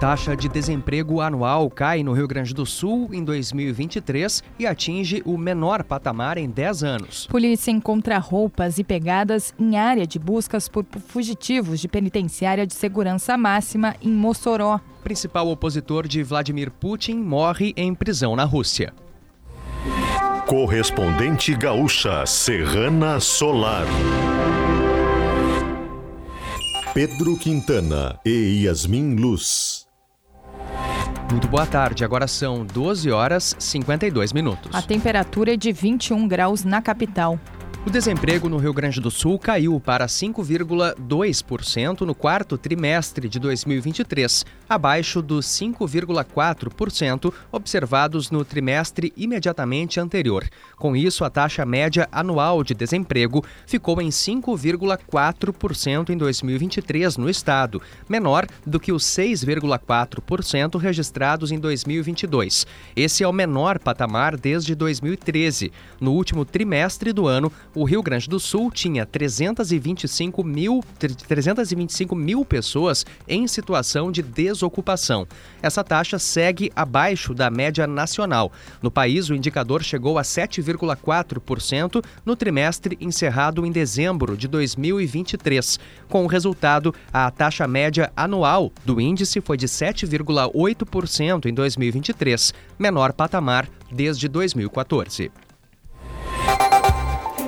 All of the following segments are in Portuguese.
taxa de desemprego anual cai no Rio Grande do Sul em 2023 e atinge o menor patamar em 10 anos. Polícia encontra roupas e pegadas em área de buscas por fugitivos de penitenciária de segurança máxima em Mossoró. Principal opositor de Vladimir Putin morre em prisão na Rússia. Correspondente gaúcha Serrana Solar. Pedro Quintana e Yasmin Luz. Muito boa tarde, agora são 12 horas 52 minutos. A temperatura é de 21 graus na capital. O desemprego no Rio Grande do Sul caiu para 5,2% no quarto trimestre de 2023, abaixo dos 5,4% observados no trimestre imediatamente anterior. Com isso, a taxa média anual de desemprego ficou em 5,4% em 2023 no estado, menor do que os 6,4% registrados em 2022. Esse é o menor patamar desde 2013. No último trimestre do ano, o Rio Grande do Sul tinha 325 mil, 325 mil pessoas em situação de desocupação. Essa taxa segue abaixo da média nacional. No país, o indicador chegou a 7,4% no trimestre encerrado em dezembro de 2023. Com o resultado, a taxa média anual do índice foi de 7,8% em 2023, menor patamar desde 2014.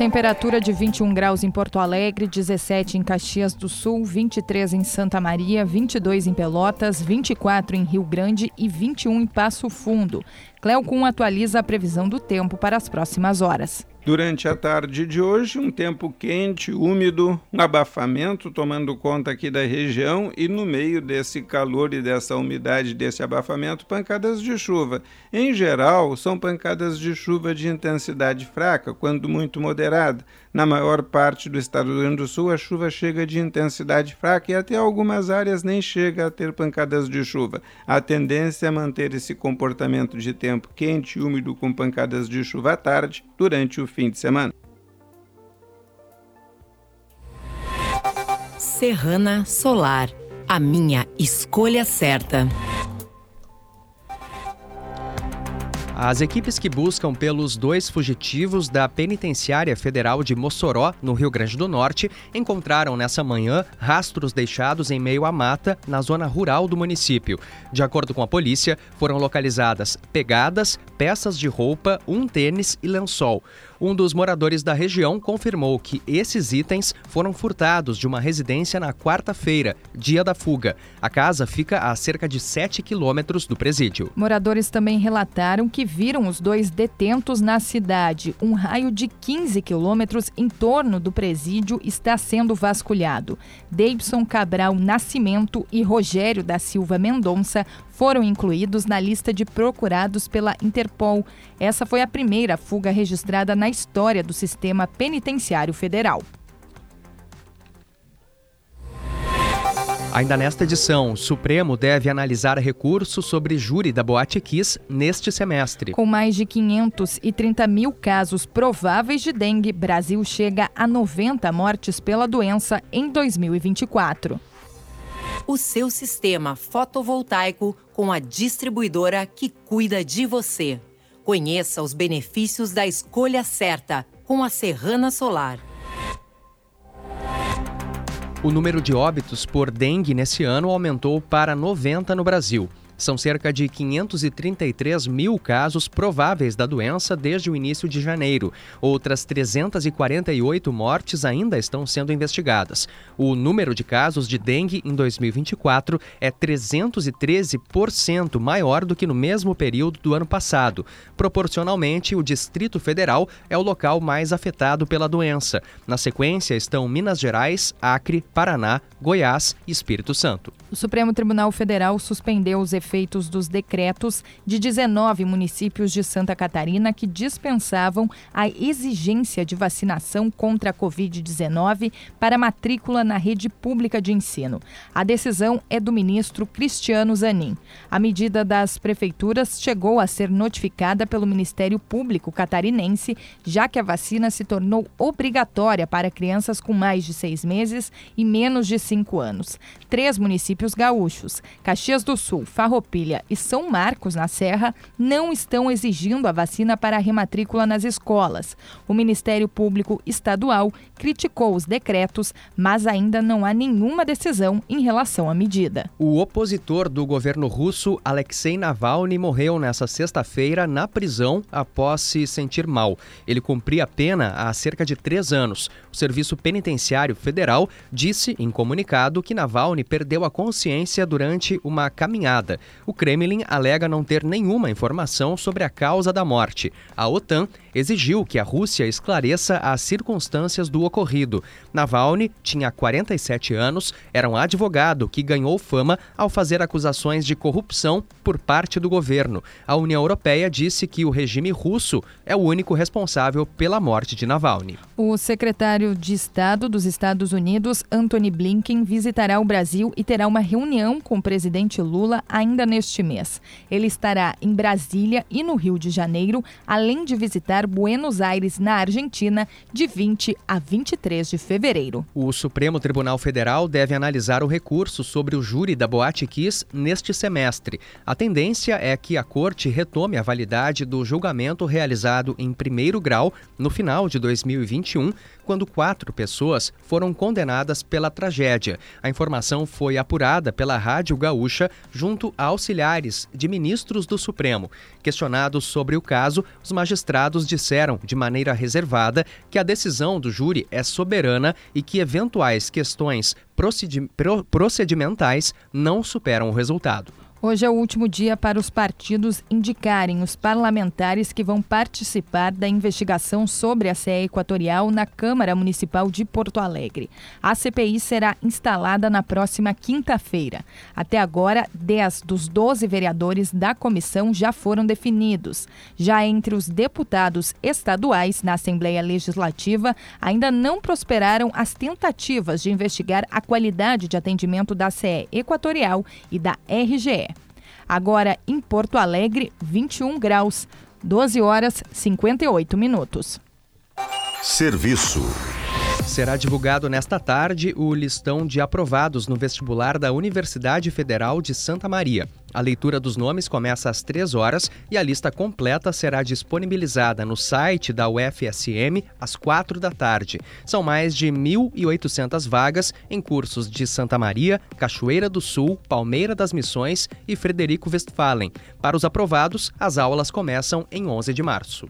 Temperatura de 21 graus em Porto Alegre, 17 em Caxias do Sul, 23 em Santa Maria, 22 em Pelotas, 24 em Rio Grande e 21 em Passo Fundo. Cleocum atualiza a previsão do tempo para as próximas horas. Durante a tarde de hoje, um tempo quente, úmido, um abafamento tomando conta aqui da região e no meio desse calor e dessa umidade, desse abafamento, pancadas de chuva. Em geral, são pancadas de chuva de intensidade fraca, quando muito moderada. Na maior parte do estado do Rio Grande do Sul, a chuva chega de intensidade fraca e até algumas áreas nem chega a ter pancadas de chuva. A tendência é manter esse comportamento de tempo quente e úmido com pancadas de chuva à tarde durante o fim de semana. Serrana Solar, a minha escolha certa. As equipes que buscam pelos dois fugitivos da Penitenciária Federal de Mossoró, no Rio Grande do Norte, encontraram nessa manhã rastros deixados em meio à mata na zona rural do município. De acordo com a polícia, foram localizadas pegadas, peças de roupa, um tênis e lençol. Um dos moradores da região confirmou que esses itens foram furtados de uma residência na quarta-feira, dia da fuga. A casa fica a cerca de 7 quilômetros do presídio. Moradores também relataram que viram os dois detentos na cidade. Um raio de 15 quilômetros em torno do presídio está sendo vasculhado. Davidson Cabral Nascimento e Rogério da Silva Mendonça foram incluídos na lista de procurados pela Interpol. Essa foi a primeira fuga registrada na história do sistema penitenciário federal. Ainda nesta edição, o Supremo deve analisar recurso sobre júri da Boate Kiss neste semestre. Com mais de 530 mil casos prováveis de dengue, Brasil chega a 90 mortes pela doença em 2024 o seu sistema fotovoltaico com a distribuidora que cuida de você. Conheça os benefícios da escolha certa com a Serrana Solar. O número de óbitos por dengue nesse ano aumentou para 90 no Brasil. São cerca de 533 mil casos prováveis da doença desde o início de janeiro. Outras 348 mortes ainda estão sendo investigadas. O número de casos de dengue em 2024 é 313% maior do que no mesmo período do ano passado. Proporcionalmente, o Distrito Federal é o local mais afetado pela doença. Na sequência estão Minas Gerais, Acre, Paraná, Goiás e Espírito Santo. O Supremo Tribunal Federal suspendeu os efeitos efeitos dos decretos de 19 municípios de Santa Catarina que dispensavam a exigência de vacinação contra a Covid-19 para matrícula na rede pública de ensino. A decisão é do ministro Cristiano Zanin. A medida das prefeituras chegou a ser notificada pelo Ministério Público catarinense, já que a vacina se tornou obrigatória para crianças com mais de seis meses e menos de cinco anos. Três municípios gaúchos, Caxias do Sul, Farroupilha e São Marcos, na Serra, não estão exigindo a vacina para a rematrícula nas escolas. O Ministério Público Estadual criticou os decretos, mas ainda não há nenhuma decisão em relação à medida. O opositor do governo russo, Alexei Navalny, morreu nesta sexta-feira na prisão após se sentir mal. Ele cumpria a pena há cerca de três anos. O Serviço Penitenciário Federal disse em comunicado que Navalny perdeu a consciência durante uma caminhada. O Kremlin alega não ter nenhuma informação sobre a causa da morte. A OTAN exigiu que a Rússia esclareça as circunstâncias do ocorrido. Navalny tinha 47 anos, era um advogado que ganhou fama ao fazer acusações de corrupção por parte do governo. A União Europeia disse que o regime russo é o único responsável pela morte de Navalny. O secretário de Estado dos Estados Unidos, Anthony Blinken, visitará o Brasil e terá uma reunião com o presidente Lula ainda neste mês. Ele estará em Brasília e no Rio de Janeiro, além de visitar Buenos Aires, na Argentina, de 20 a 23 de fevereiro. O Supremo Tribunal Federal deve analisar o recurso sobre o júri da Boate Kiss neste semestre. A tendência é que a corte retome a validade do julgamento realizado em primeiro grau no final de 2021, quando quatro pessoas foram condenadas pela tragédia. A informação foi apurada pela Rádio Gaúcha junto a auxiliares de ministros do Supremo. Questionados sobre o caso, os magistrados disseram, de maneira reservada, que a decisão do júri é soberana e que eventuais questões procedimentais não superam o resultado. Hoje é o último dia para os partidos indicarem os parlamentares que vão participar da investigação sobre a CE Equatorial na Câmara Municipal de Porto Alegre. A CPI será instalada na próxima quinta-feira. Até agora, 10 dos 12 vereadores da comissão já foram definidos. Já entre os deputados estaduais na Assembleia Legislativa, ainda não prosperaram as tentativas de investigar a qualidade de atendimento da CE Equatorial e da RGE. Agora em Porto Alegre, 21 graus, 12 horas 58 minutos. Serviço. Será divulgado nesta tarde o listão de aprovados no vestibular da Universidade Federal de Santa Maria. A leitura dos nomes começa às 3 horas e a lista completa será disponibilizada no site da UFSM às 4 da tarde. São mais de 1.800 vagas em cursos de Santa Maria, Cachoeira do Sul, Palmeira das Missões e Frederico Westphalen. Para os aprovados, as aulas começam em 11 de março.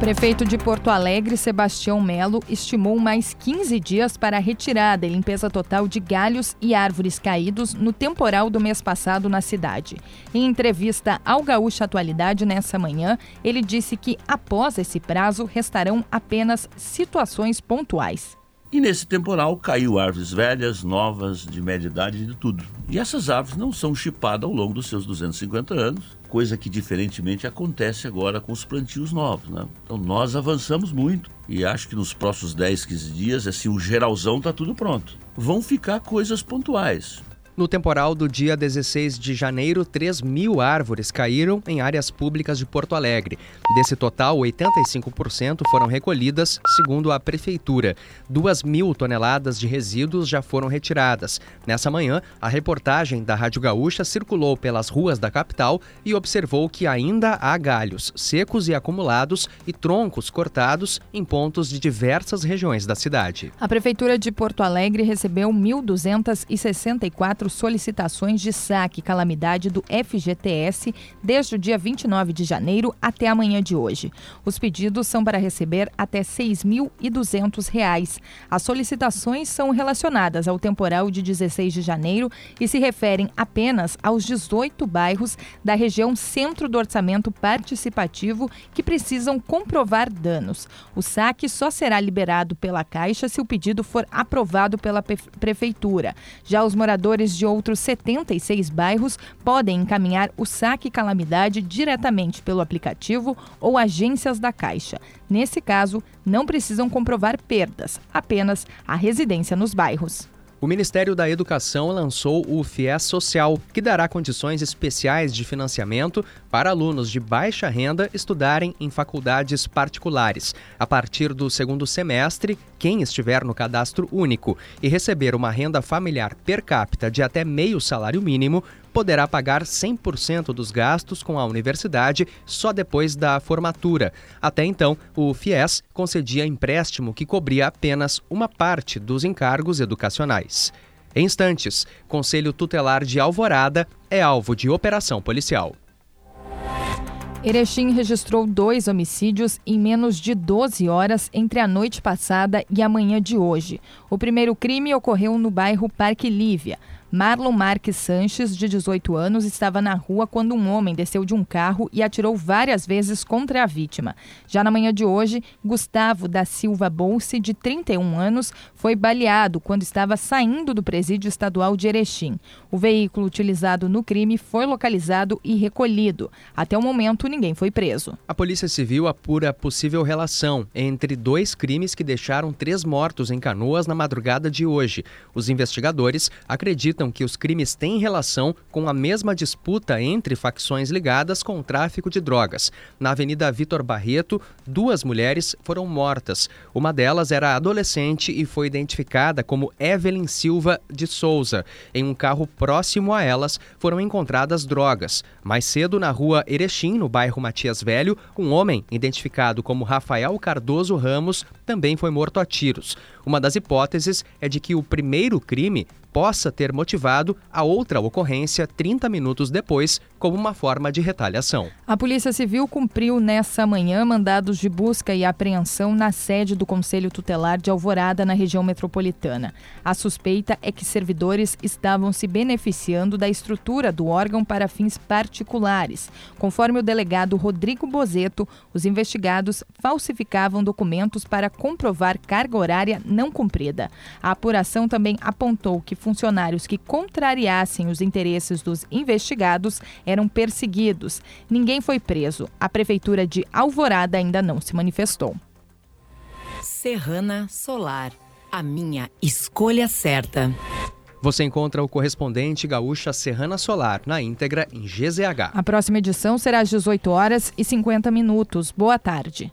Prefeito de Porto Alegre, Sebastião Melo, estimou mais 15 dias para a retirada e limpeza total de galhos e árvores caídos no temporal do mês passado na cidade. Em entrevista ao Gaúcha Atualidade nessa manhã, ele disse que após esse prazo restarão apenas situações pontuais. E nesse temporal caiu árvores velhas, novas, de média idade, de tudo. E essas árvores não são chipadas ao longo dos seus 250 anos coisa que diferentemente acontece agora com os plantios novos. Né? Então nós avançamos muito e acho que nos próximos 10, 15 dias, assim, o geralzão está tudo pronto. Vão ficar coisas pontuais. No temporal do dia 16 de janeiro, 3 mil árvores caíram em áreas públicas de Porto Alegre. Desse total, 85% foram recolhidas, segundo a Prefeitura. 2 mil toneladas de resíduos já foram retiradas. Nessa manhã, a reportagem da Rádio Gaúcha circulou pelas ruas da capital e observou que ainda há galhos secos e acumulados e troncos cortados em pontos de diversas regiões da cidade. A Prefeitura de Porto Alegre recebeu 1.264 solicitações de saque calamidade do FGTS desde o dia 29 de janeiro até amanhã de hoje. Os pedidos são para receber até R$ 6.200. As solicitações são relacionadas ao temporal de 16 de janeiro e se referem apenas aos 18 bairros da região centro do orçamento participativo que precisam comprovar danos. O saque só será liberado pela Caixa se o pedido for aprovado pela prefeitura. Já os moradores moradores de outros 76 bairros podem encaminhar o saque calamidade diretamente pelo aplicativo ou agências da Caixa. Nesse caso, não precisam comprovar perdas, apenas a residência nos bairros. O Ministério da Educação lançou o FIES Social, que dará condições especiais de financiamento para alunos de baixa renda estudarem em faculdades particulares. A partir do segundo semestre, quem estiver no cadastro único e receber uma renda familiar per capita de até meio salário mínimo poderá pagar 100% dos gastos com a universidade só depois da formatura. Até então, o FIES concedia empréstimo que cobria apenas uma parte dos encargos educacionais. Em instantes, Conselho Tutelar de Alvorada é alvo de operação policial. Erechim registrou dois homicídios em menos de 12 horas entre a noite passada e a manhã de hoje. O primeiro crime ocorreu no bairro Parque Lívia. Marlon Marques Sanches, de 18 anos, estava na rua quando um homem desceu de um carro e atirou várias vezes contra a vítima. Já na manhã de hoje, Gustavo da Silva Bolse, de 31 anos, foi baleado quando estava saindo do presídio estadual de Erechim. O veículo utilizado no crime foi localizado e recolhido. Até o momento, ninguém foi preso. A Polícia Civil apura possível relação entre dois crimes que deixaram três mortos em Canoas na madrugada de hoje. Os investigadores acreditam acreditam que os crimes têm relação com a mesma disputa entre facções ligadas com o tráfico de drogas. Na Avenida Vitor Barreto, duas mulheres foram mortas. Uma delas era adolescente e foi identificada como Evelyn Silva de Souza. Em um carro próximo a elas foram encontradas drogas. Mais cedo, na rua Erechim, no bairro Matias Velho, um homem, identificado como Rafael Cardoso Ramos, também foi morto a tiros. Uma das hipóteses é de que o primeiro crime possa ter motivado a outra ocorrência 30 minutos depois, como uma forma de retaliação. A Polícia Civil cumpriu nessa manhã mandados de busca e apreensão na sede do Conselho Tutelar de Alvorada, na região metropolitana. A suspeita é que servidores estavam se beneficiando da estrutura do órgão para fins particulares. Conforme o delegado Rodrigo Bozeto, os investigados falsificavam documentos para comprovar carga horária não cumprida. A apuração também apontou que funcionários que contrariassem os interesses dos investigados eram perseguidos. Ninguém foi preso. A prefeitura de Alvorada ainda não se manifestou. Serrana Solar, a minha escolha certa. Você encontra o correspondente gaúcha Serrana Solar na íntegra em GZH. A próxima edição será às 18 horas e 50 minutos. Boa tarde.